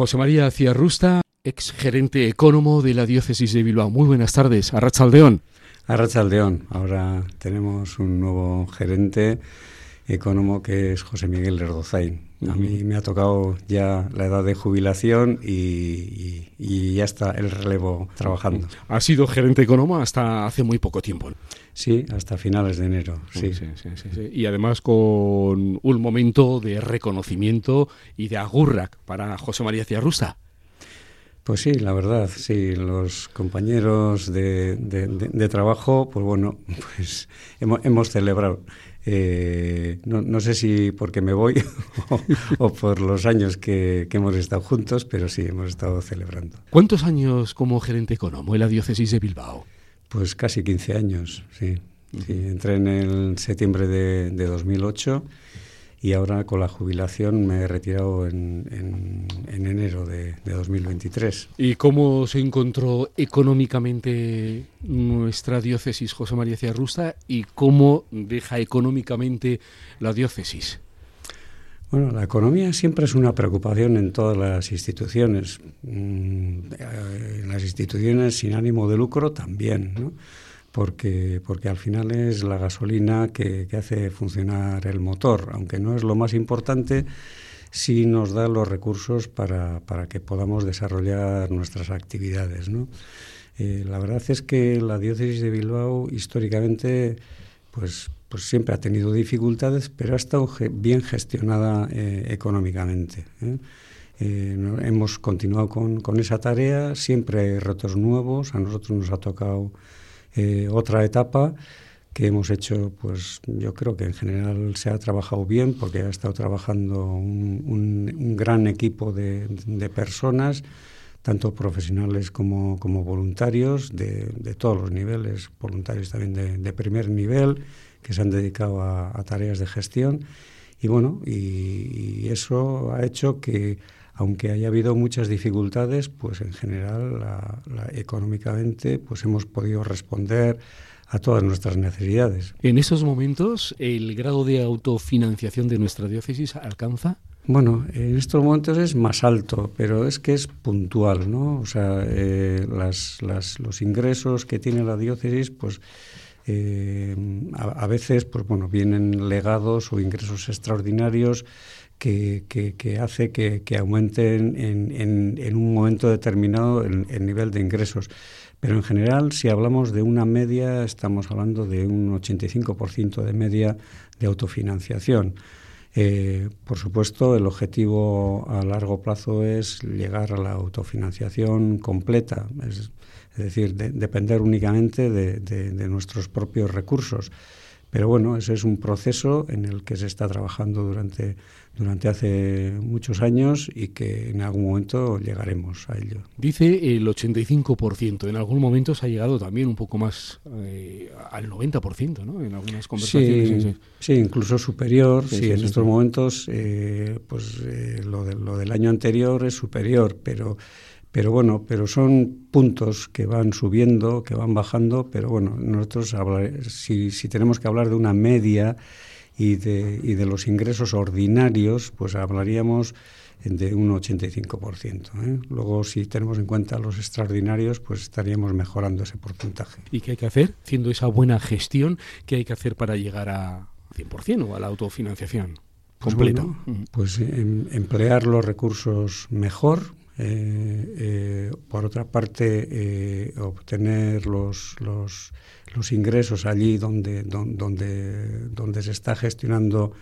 José María Ciarrusta, ex gerente económico de la diócesis de Bilbao. Muy buenas tardes, Arrachaldeón. Arrachaldeón, ahora tenemos un nuevo gerente económico que es José Miguel Erdozain. A mí me ha tocado ya la edad de jubilación y, ya está el relevo trabajando. Ha sido gerente económico hasta hace muy poco tiempo. Sí, hasta finales de enero. Sí. Sí, sí, sí. Y además con un momento de reconocimiento y de agurrac para José María Ciarrusta. Pues sí, la verdad, sí, los compañeros de, trabajo, pues bueno, pues hemos, celebrado. Eh, no, sé si porque me voy o, por los años que, hemos estado juntos, pero sí, hemos estado celebrando. ¿Cuántos años como gerente económico en la diócesis de Bilbao? Pues casi 15 años, sí. entré en el septiembre de, de 2008 y ahora con la jubilación me he retirado en, en, enero de, de, 2023. ¿Y cómo se encontró económicamente nuestra diócesis José María Ciarrusta y cómo deja económicamente la diócesis? Bueno, la economía siempre es una preocupación en todas las instituciones. Mm, en las instituciones sin ánimo de lucro también, ¿no? Porque, porque al final es la gasolina que, hace funcionar el motor, aunque no es lo más importante, sí nos da los recursos para, para que podamos desarrollar nuestras actividades. ¿no? Eh, la verdad es que la diócesis de Bilbao históricamente pues, pues siempre ha tenido dificultades, pero ha estado bien gestionada eh, económicamente. ¿eh? hemos continuado con, con, esa tarea, siempre hay retos nuevos, a nosotros nos ha tocado eh, otra etapa que hemos hecho, pues yo creo que en general se ha trabajado bien porque ha estado trabajando un, gran equipo de, personas, tanto profesionales como, voluntarios, de, todos los niveles, voluntarios también de, primer nivel, que se han dedicado a, tareas de gestión. Y bueno, y eso ha hecho que aunque haya habido muchas dificultades, pues en general, económicamente, pues hemos podido responder a todas nuestras necesidades. En esos momentos, ¿el grado de autofinanciación de nuestra diócesis alcanza? Bueno, en estos momentos es más alto, pero es que es puntual, ¿no? O sea, eh, los ingresos que tiene la diócesis, pues eh, a, veces, pues bueno, vienen legados o ingresos extraordinarios que, hace que, aumenten en, un momento determinado el, nivel de ingresos. Pero en general, si hablamos de una media, estamos hablando de un 85% de media de autofinanciación. Eh, por supuesto, el objetivo a largo plazo es llegar a la autofinanciación completa, es, decir, depender únicamente de nuestros propios recursos. Pero bueno, ese es un proceso en el que se está trabajando durante, durante hace muchos años y que en algún momento llegaremos a ello. Dice el 85%, en algún momento se ha llegado también un poco más eh, al 90%, ¿no? En algunas conversaciones. Sí, incluso superior. Sí, en estos momentos, eh, pues eh, lo, de, lo del año anterior es superior, pero pero bueno, pero son puntos que van subiendo, que van bajando, pero bueno, nosotros si, si tenemos que hablar de una media y de, y de los ingresos ordinarios, pues hablaríamos de un 85%. ¿eh? Luego, si tenemos en cuenta los extraordinarios, pues estaríamos mejorando ese porcentaje. ¿Y qué hay que hacer? Haciendo esa buena gestión, ¿qué hay que hacer para llegar a 100% o a la autofinanciación? Pues completa? pues em, emplear los recursos mejor, eh, eh, por otra parte, eh, obtener los, los, los, ingresos allí donde, donde, donde se está gestionando,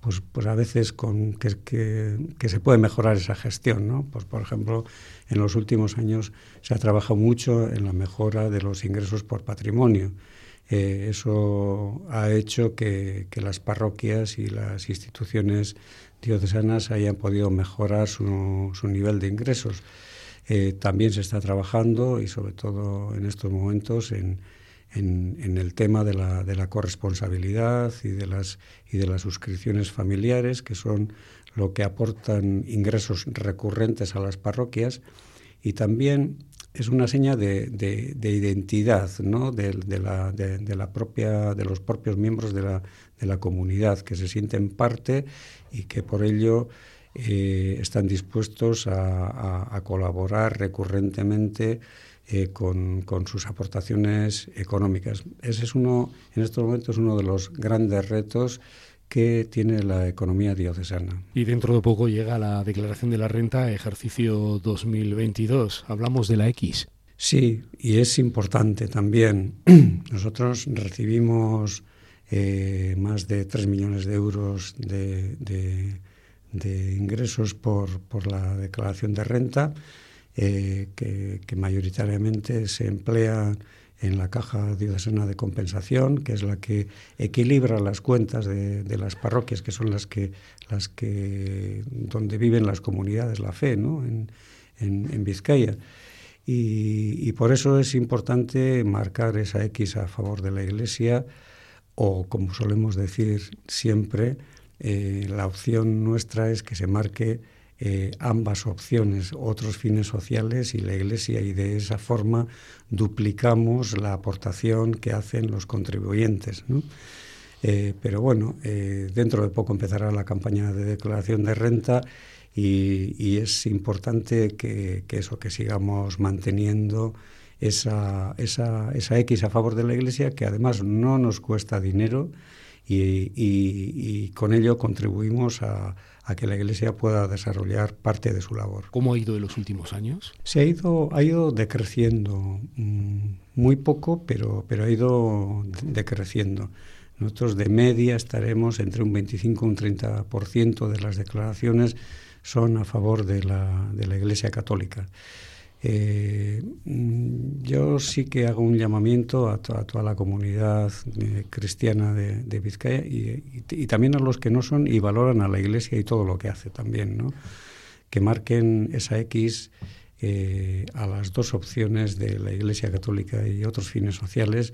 pues, pues a veces con que, que, se puede mejorar esa gestión. ¿no? Pues, por ejemplo, en los últimos años se ha trabajado mucho en la mejora de los ingresos por patrimonio. Eso ha hecho que, las parroquias y las instituciones diocesanas hayan podido mejorar su, nivel de ingresos. Eh, también se está trabajando y sobre todo en estos momentos en, en, el tema de la, de la, corresponsabilidad y de, las, y de las suscripciones familiares, que son lo que aportan ingresos recurrentes a las parroquias y también es una seña de, de, identidad ¿no? de, la, de, la, propia, de los propios miembros de la, de la comunidad, que se sienten parte y que por ello eh, están dispuestos a, colaborar recurrentemente eh, con, sus aportaciones económicas. Ese es uno, en estos momentos, uno de los grandes retos que tiene la economía diocesana. Y dentro de poco llega la declaración de la renta ejercicio 2022. Hablamos de la X. Sí, y es importante también. Nosotros recibimos eh, más de 3 millones de euros de, ingresos por, la declaración de renta, eh, que, mayoritariamente se emplea en la caja diocesana de compensación, que es la que equilibra las cuentas de, las parroquias, que son las que, las que donde viven las comunidades, la fe, ¿no? en, en Vizcaya. Y, por eso es importante marcar esa X a favor de la Iglesia o, como solemos decir siempre, eh, la opción nuestra es que se marque eh, ambas opciones, otros fines sociales y la Iglesia, y de esa forma duplicamos la aportación que hacen los contribuyentes. Eh, pero bueno, dentro de poco empezará la campaña de declaración de renta y, es importante que, eso, que sigamos manteniendo esa, esa, esa, X a favor de la Iglesia, que además no nos cuesta dinero y, con ello contribuimos a, que la Iglesia pueda desarrollar parte de su labor. ¿Cómo ha ido en los últimos años? Se ha ido, ha ido decreciendo, mm, muy poco, pero, pero ha ido decreciendo. Nosotros de media estaremos entre un 25 y un 30% de las declaraciones son a favor de la, de la Iglesia Católica. Eh, mm, yo sí que hago un llamamiento a, toda la comunidad eh, cristiana de, Vizcaya y, también a los que no son y valoran a la Iglesia y todo lo que hace también, ¿no? que marquen esa X eh, a las dos opciones de la Iglesia Católica y otros fines sociales,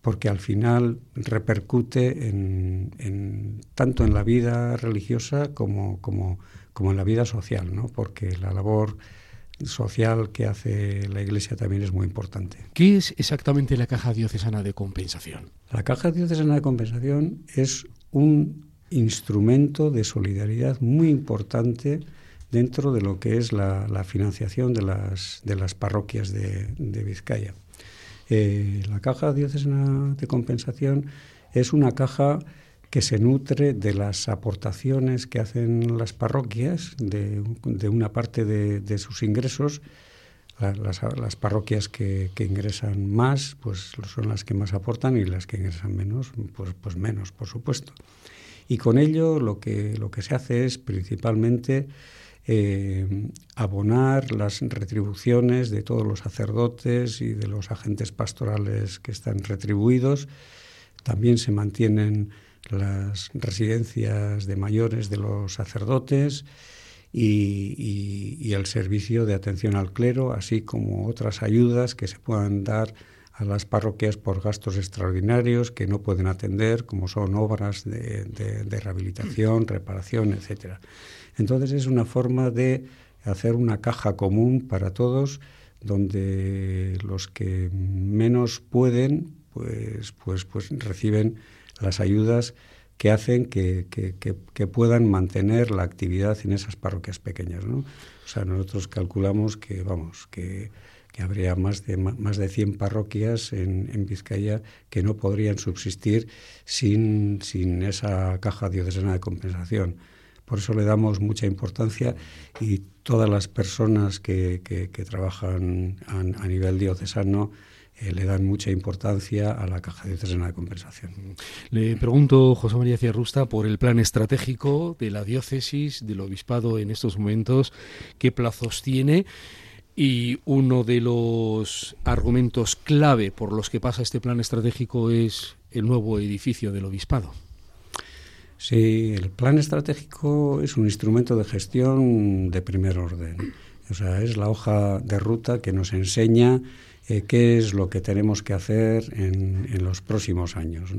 porque al final repercute en, tanto en la vida religiosa como, como como en la vida social, ¿no? porque la labor social que hace la Iglesia también es muy importante. ¿Qué es exactamente la Caja Diocesana de Compensación? La Caja Diocesana de Compensación es un instrumento de solidaridad muy importante dentro de lo que es la, financiación de las, de las parroquias de, Vizcaya. Eh, la Caja Diocesana de Compensación es una caja que se nutre de las aportaciones que hacen las parroquias, de, una parte de, sus ingresos. las, parroquias que, ingresan más, pues son las que más aportan y las que ingresan menos, pues, pues menos, por supuesto. Y con ello lo que, lo que se hace es principalmente eh, abonar las retribuciones de todos los sacerdotes y de los agentes pastorales que están retribuidos. También se mantienen las residencias de mayores de los sacerdotes y, el servicio de atención al clero, así como otras ayudas que se puedan dar a las parroquias por gastos extraordinarios que no pueden atender, como son obras de, rehabilitación, reparación, etc. Entonces es una forma de hacer una caja común para todos, donde los que menos pueden, pues, pues, pues reciben las ayudas que hacen que, puedan mantener la actividad en esas parroquias pequeñas. ¿no? O sea, nosotros calculamos que, vamos, que, habría más de, más de 100 parroquias en, en, Vizcaya que no podrían subsistir sin, sin esa caja diocesana de compensación. Por eso le damos mucha importancia y todas las personas que, trabajan a, a nivel diocesano eh, le dan mucha importancia a la caja diocesana de compensación. Le pregunto, José María Cierrusta, por el plan estratégico de la diócesis, del obispado en estos momentos, qué plazos tiene y uno de los argumentos clave por los que pasa este plan estratégico es el nuevo edificio del obispado. Sí, el plan estratégico es un instrumento de gestión de primer orden. O sea, es la hoja de ruta que nos enseña eh, qué es lo que tenemos que hacer en, los próximos años,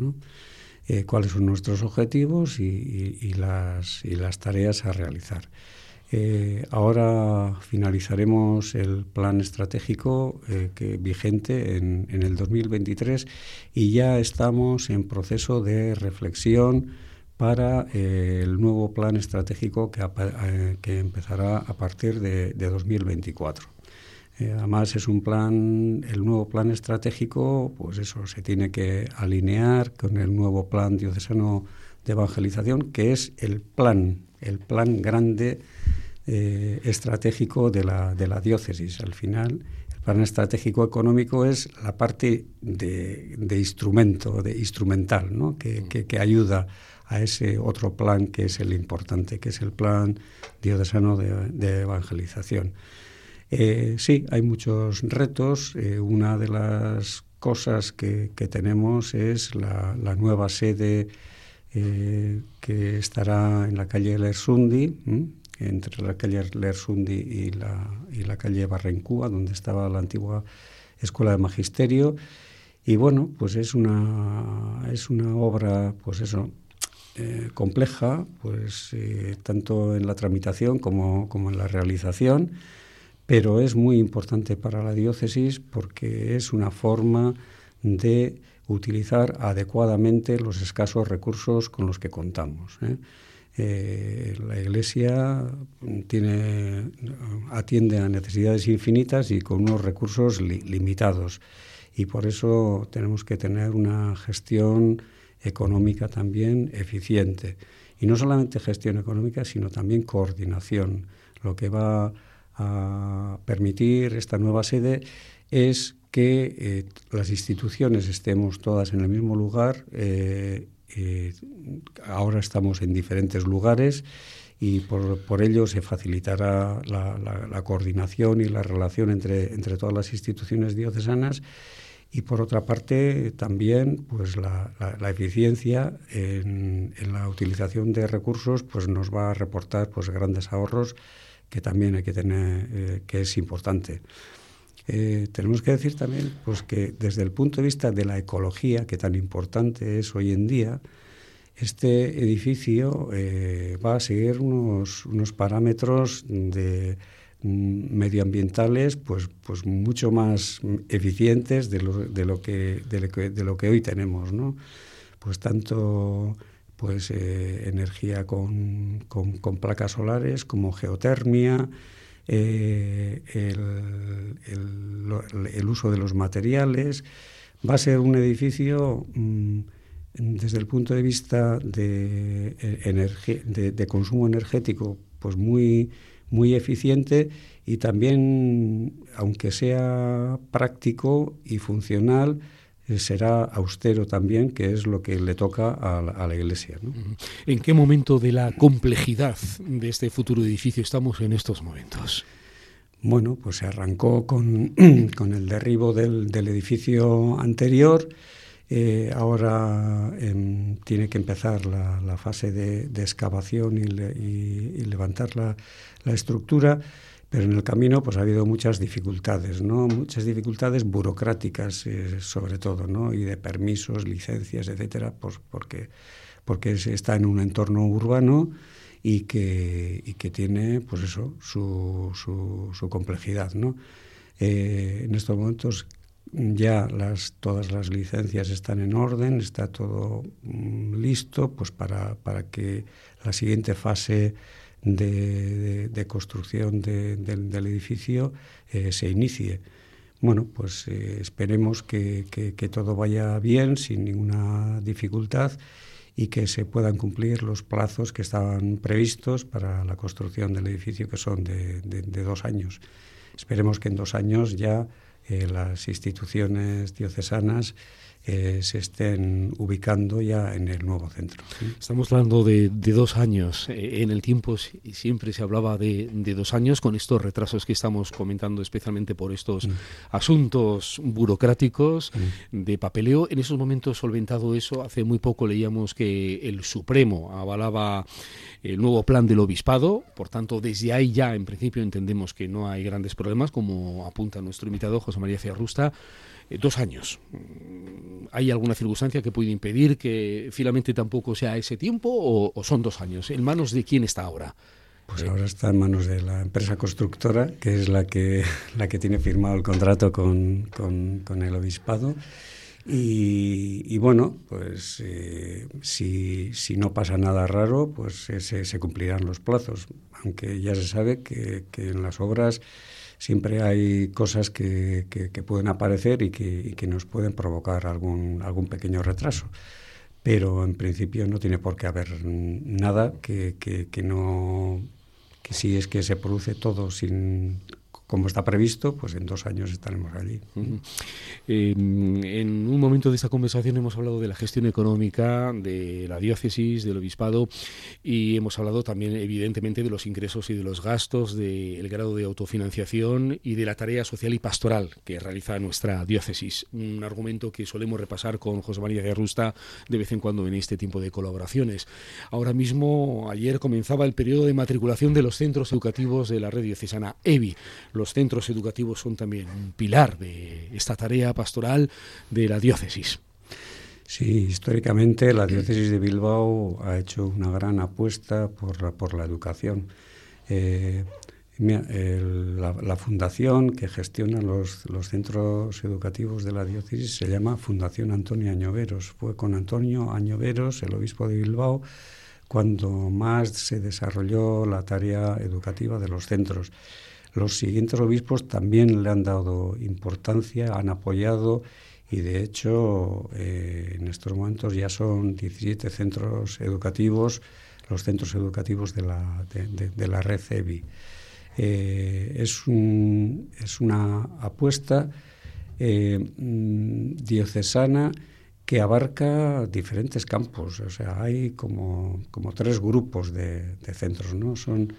eh, cuáles son nuestros objetivos y, las, tareas a realizar. Eh, ahora finalizaremos el plan estratégico que, vigente en, en, el 2023 y ya estamos en proceso de reflexión para el nuevo plan estratégico que, que empezará a partir de, 2024. Eh, además es un plan, el nuevo plan estratégico, pues eso, se tiene que alinear con el nuevo plan diocesano de evangelización, que es el plan, el plan grande estratégico de la, de la diócesis. Al final, el plan estratégico económico es la parte de, instrumento, de instrumental, ¿no? que, que, que ayuda a ese otro plan que es el importante, que es el plan diocesano de, evangelización. Eh, sí, hay muchos retos. Eh, una de las cosas que, tenemos es la, nueva sede eh, que estará en la calle Lersundi, entre la calle Lersundi y la, y la calle Barrencúa, donde estaba la antigua Escuela de Magisterio. Y bueno, pues es una, es una obra, pues eso, eh, compleja, pues eh, tanto en la tramitación como, en la realización, pero es muy importante para la diócesis porque es una forma de utilizar adecuadamente los escasos recursos con los que contamos. ¿eh? la Iglesia atiende a necesidades infinitas y con unos recursos limitados. Y por eso tenemos que tener una gestión económica también eficiente. Y no solamente gestión económica, sino también coordinación. Lo que va a permitir esta nueva sede es que eh, las instituciones estemos todas en el mismo lugar. Eh, eh, ahora estamos en diferentes lugares y por, por ello se facilitará la, la, coordinación y la relación entre, entre todas las instituciones diocesanas y por otra parte también pues la, eficiencia en, la utilización de recursos pues nos va a reportar pues grandes ahorros que también hay que tener eh, que es importante. Eh, tenemos que decir también pues que desde el punto de vista de la ecología que tan importante es hoy en día este edificio eh, va a seguir unos, unos parámetros de Mm, medioambientales pues pues mucho más eficientes de lo, de lo que de lo que, hoy tenemos no pues tanto pues eh, energía con, con, placas solares como geotermia eh, el, el, uso de los materiales. Va a ser un edificio mm, desde el punto de vista de, eh, de, de consumo energético pues muy muy eficiente y también, aunque sea práctico y funcional, será austero también, que es lo que le toca a la, Iglesia. ¿En qué momento de la complejidad de este futuro edificio estamos en estos momentos? Bueno, pues se arrancó con, el derribo del, edificio anterior. Eh, ahora em, tiene que empezar la, fase de, excavación y, y levantar la, la estructura, pero en el camino pues ha habido muchas dificultades, ¿no? Muchas dificultades burocráticas eh, sobre todo, ¿no? Y de permisos, licencias, etcétera, pues porque porque está en un entorno urbano y que, y que tiene pues eso su, su, complejidad, ¿no? Eh, en estos momentos ya las, todas las licencias están en orden, está todo mm, listo pues para, para que la siguiente fase de, construcción del edificio eh, se inicie. Bueno, pues eh, esperemos que, todo vaya bien, sin ninguna dificultad y que se puedan cumplir los plazos que estaban previstos para la construcción del edificio, que son de, dos años. Esperemos que en dos años ya eh, las instituciones diocesanas eh, se estén ubicando ya en el nuevo centro. Estamos hablando de, dos años. Eh, en el tiempo siempre se hablaba de, dos años con estos retrasos que estamos comentando, especialmente por estos mm. asuntos burocráticos mm. de papeleo. En esos momentos solventado eso, hace muy poco leíamos que el Supremo avalaba el nuevo plan del obispado, por tanto desde ahí ya en principio entendemos que no hay grandes problemas, como apunta nuestro invitado José María Ciarrusta. Eh, dos años. ¿Hay alguna circunstancia que puede impedir que finalmente tampoco sea ese tiempo o, son dos años? ¿En manos de quién está ahora? Pues ahora está en manos de la empresa constructora, que es la que, la que tiene firmado el contrato con, con, el obispado. Y, bueno, pues eh, si, no pasa nada raro, pues se, cumplirán los plazos, aunque ya se sabe que, en las obras siempre hay cosas que, pueden aparecer y que, nos pueden provocar algún, algún pequeño retraso. Pero en principio no tiene por qué haber nada que, que no que si es que se produce todo sin como está previsto, pues en dos años estaremos allí. Momento de esta conversación hemos hablado de la gestión económica, de la diócesis, del obispado y hemos hablado también evidentemente de los ingresos y de los gastos, del grado de autofinanciación y de la tarea social y pastoral que realiza nuestra diócesis. Un argumento que solemos repasar con José María de Rusta de vez en cuando en este tipo de colaboraciones. Ahora mismo, ayer comenzaba el periodo de matriculación de los centros educativos de la red diocesana EVI los centros educativos son también un pilar de esta tarea pastoral de la diócesis. Sí, históricamente la diócesis de Bilbao ha hecho una gran apuesta por la, por la educación. Eh, la, fundación que gestiona los, los, centros educativos de la diócesis se llama Fundación Antonio Añoveros. Fue con Antonio Añoveros, el obispo de Bilbao, cuando más se desarrolló la tarea educativa de los centros. Los siguientes obispos también le han dado importancia, han apoyado y de hecho eh, en estos momentos ya son 17 centros educativos, los centros educativos de la, de, la red EBI. Eh, es, es, una apuesta eh, mm, diocesana que abarca diferentes campos, o sea, hay como, como tres grupos de, centros, ¿no? Son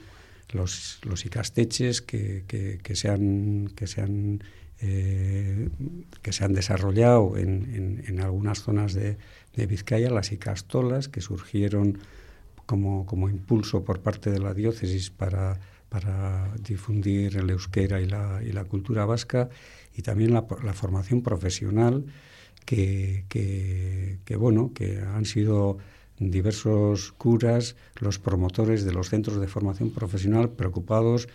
los, los icasteches que, que, se han, que, se han, eh, que se han desarrollado en, en, algunas zonas de, de, Vizcaya, las icastolas que surgieron como, como impulso por parte de la diócesis para, para difundir el euskera y la, y la cultura vasca, y también la, formación profesional que, que, bueno, que han sido diversos curas, los promotores de los centros de formación profesional preocupados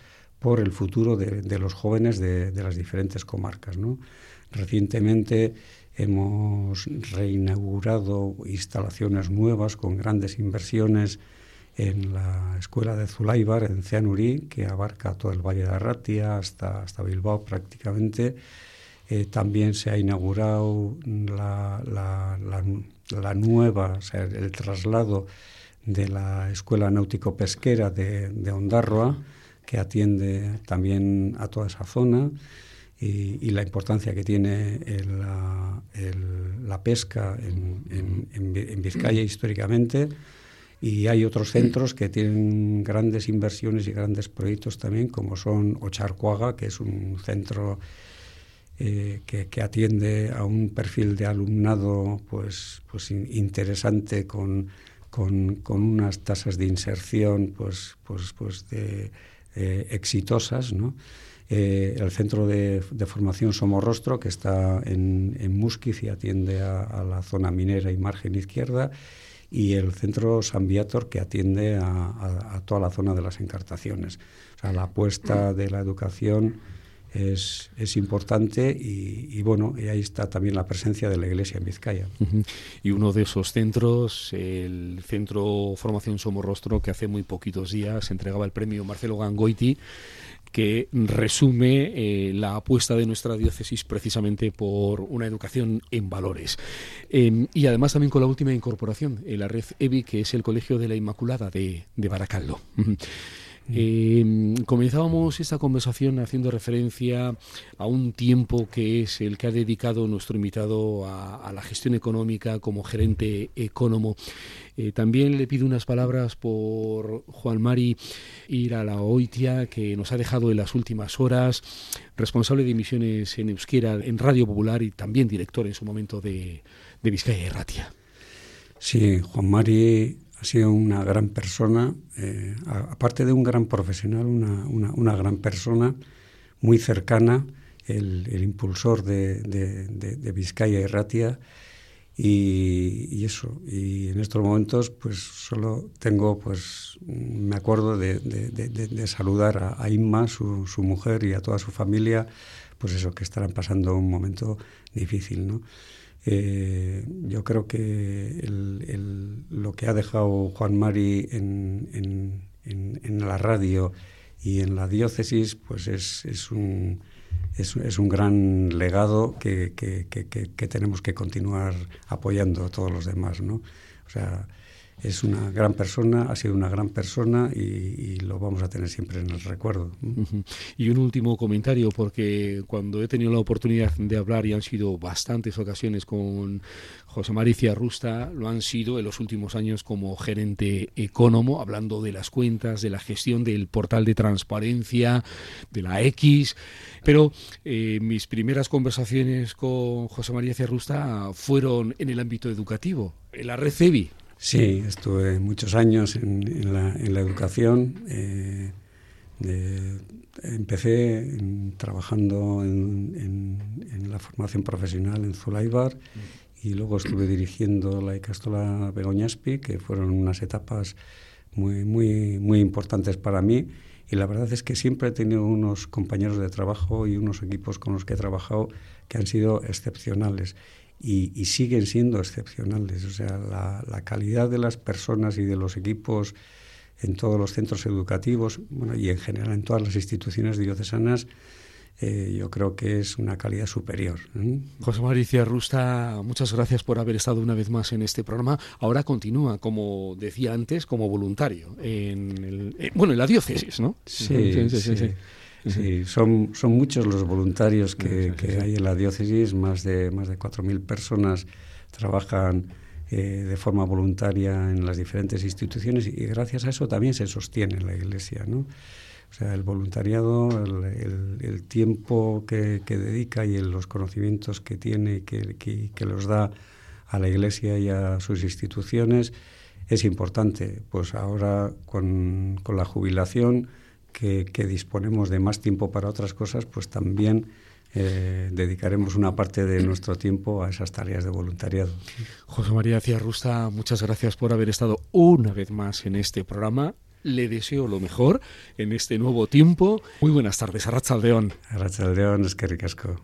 por el futuro de, los jóvenes de, las diferentes comarcas. Recientemente hemos reinaugurado instalaciones nuevas con grandes inversiones en la escuela de Zulaibar, en Cianurí, que abarca todo el Valle de Arratia hasta, hasta Bilbao prácticamente. Eh, también se ha inaugurado la, la nueva, o sea, el traslado de la Escuela Náutico-Pesquera de, de, que atiende también a toda esa zona, y, la importancia que tiene la, pesca en, en, Vizcaya históricamente. Y hay otros centros que tienen grandes inversiones y grandes proyectos también, como son Ocharcuaga, que es un centro eh, que, atiende a un perfil de alumnado pues, pues interesante con, con, unas tasas de inserción pues, pues, pues de, eh, exitosas. ¿no? Eh, el centro de, formación Somorrostro, que está en, en y atiende a, la zona minera y margen izquierda, y el centro San Viator, que atiende a, a toda la zona de las encartaciones. O sea, la apuesta de la educación es, es importante y, bueno, y ahí está también la presencia de la Iglesia en Vizcaya. Y uno de esos centros, el Centro Formación Somorrostro, que hace muy poquitos días entregaba el premio Marcelo Gangoiti, que resume eh, la apuesta de nuestra diócesis precisamente por una educación en valores. Em, y además también con la última incorporación, la red EBI, que es el Colegio de la Inmaculada de, de Baracaldo. Eh, comenzábamos esta conversación haciendo referencia a un tiempo que es el que ha dedicado nuestro invitado a, la gestión económica como gerente económico. Eh, también le pido unas palabras por Juan Mari Oitia, que nos ha dejado en las últimas horas, responsable de emisiones en euskera en Radio Popular y también director en su momento de, de Vizcaya y Ratia. Sí, Juan Mari ha sido una gran persona, eh, aparte de un gran profesional, una, una, gran persona muy cercana, el, impulsor de, de, Vizcaya y Ratia. Y, eso, y en estos momentos pues solo tengo, pues me acuerdo de, saludar a, a Inma, su, su, mujer y a toda su familia, pues eso, que estarán pasando un momento difícil, ¿no? Eh, yo creo que lo que ha dejado Juan Mari en, la radio y en la diócesis, pues es, un, es, un gran legado que, que, tenemos que continuar apoyando todos los demás, ¿no? O sea, es una gran persona, ha sido una gran persona y, lo vamos a tener siempre en el recuerdo. Y un último comentario, porque cuando he tenido la oportunidad de hablar, y han sido bastantes ocasiones con José Maricia Rusta, lo han sido en los últimos años como gerente económico, hablando de las cuentas, de la gestión del portal de transparencia, de la X. Pero eh, mis primeras conversaciones con José María Rusta fueron en el ámbito educativo, en la red CEBI. Sí, estuve muchos años en, la, educación. Eh, empecé trabajando en, la formación profesional en Zulaibar y luego estuve dirigiendo la Icastola Begoñaspi, que fueron unas etapas muy, muy, muy importantes para mí. Y la verdad es que siempre he tenido unos compañeros de trabajo y unos equipos con los que he trabajado que han sido excepcionales y, siguen siendo excepcionales. O sea, la, calidad de las personas y de los equipos en todos los centros educativos bueno, y en general en todas las instituciones diocesanas, eh, yo creo que es una calidad superior. ¿eh? José Mauricio Rusta, muchas gracias por haber estado una vez más en este programa. Ahora continúa, como decía antes, como voluntario en, el, eh, bueno, en la diócesis, ¿no? sí, sí. sí. Sí, son, son muchos los voluntarios que, hay en la diócesis, más de, más de 4.000 personas trabajan eh, de forma voluntaria en las diferentes instituciones y gracias a eso también se sostiene la Iglesia, ¿no? O sea, el voluntariado, el, tiempo que, dedica y los conocimientos que tiene y que, que, los da a la Iglesia y a sus instituciones es importante. Pues ahora con, con la jubilación que, disponemos de más tiempo para otras cosas, pues también eh, dedicaremos una parte de nuestro tiempo a esas tareas de voluntariado. José María Ciarrusta, muchas gracias por haber estado una vez más en este programa. Le deseo lo mejor en este nuevo tiempo. Muy buenas tardes, Arrachaldeón. Arrachaldeón, es que ricasco.